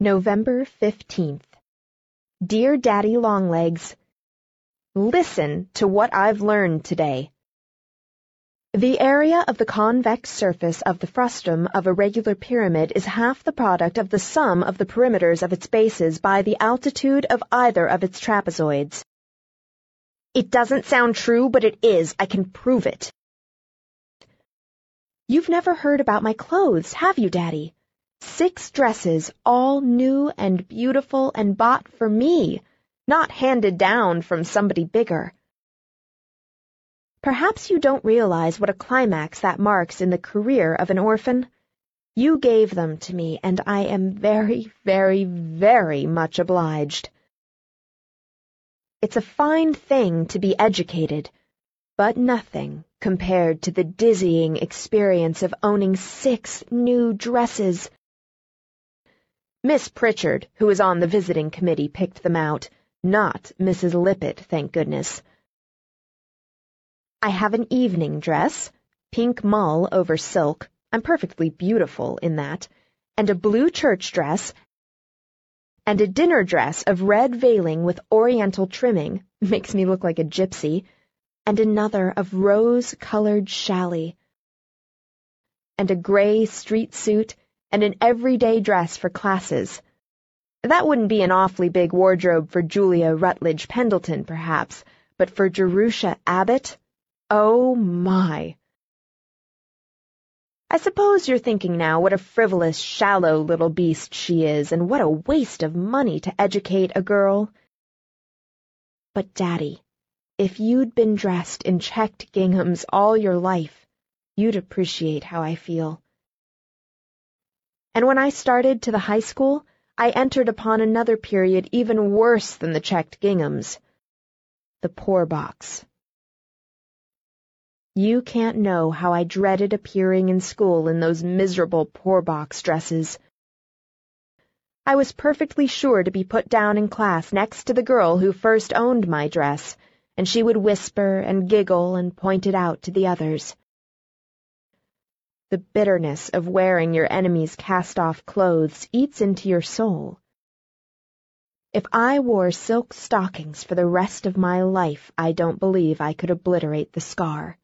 November 15th. Dear Daddy Longlegs, Listen to what I've learned today. The area of the convex surface of the frustum of a regular pyramid is half the product of the sum of the perimeters of its bases by the altitude of either of its trapezoids. It doesn't sound true, but it is. I can prove it. You've never heard about my clothes, have you, Daddy? Six dresses, all new and beautiful and bought for me, not handed down from somebody bigger. Perhaps you don't realize what a climax that marks in the career of an orphan. You gave them to me, and I am very, very, very much obliged. It's a fine thing to be educated, but nothing compared to the dizzying experience of owning six new dresses Miss Pritchard, who was on the visiting committee, picked them out, not Mrs. Lippett, thank goodness. I have an evening dress, pink mull over silk, I'm perfectly beautiful in that, and a blue church dress, and a dinner dress of red veiling with oriental trimming, makes me look like a gypsy, and another of rose-colored challis, and a gray street suit, and an everyday dress for classes. That wouldn't be an awfully big wardrobe for Julia Rutledge Pendleton, perhaps, but for Jerusha Abbott? Oh, my! I suppose you're thinking now what a frivolous, shallow little beast she is, and what a waste of money to educate a girl. But, Daddy, if you'd been dressed in checked ginghams all your life, you'd appreciate how I feel. And when I started to the high school, I entered upon another period even worse than the checked ginghams. The poor box. You can't know how I dreaded appearing in school in those miserable poor box dresses. I was perfectly sure to be put down in class next to the girl who first owned my dress, and she would whisper and giggle and point it out to the others. The bitterness of wearing your enemy's cast-off clothes eats into your soul. If I wore silk stockings for the rest of my life, I don't believe I could obliterate the scar.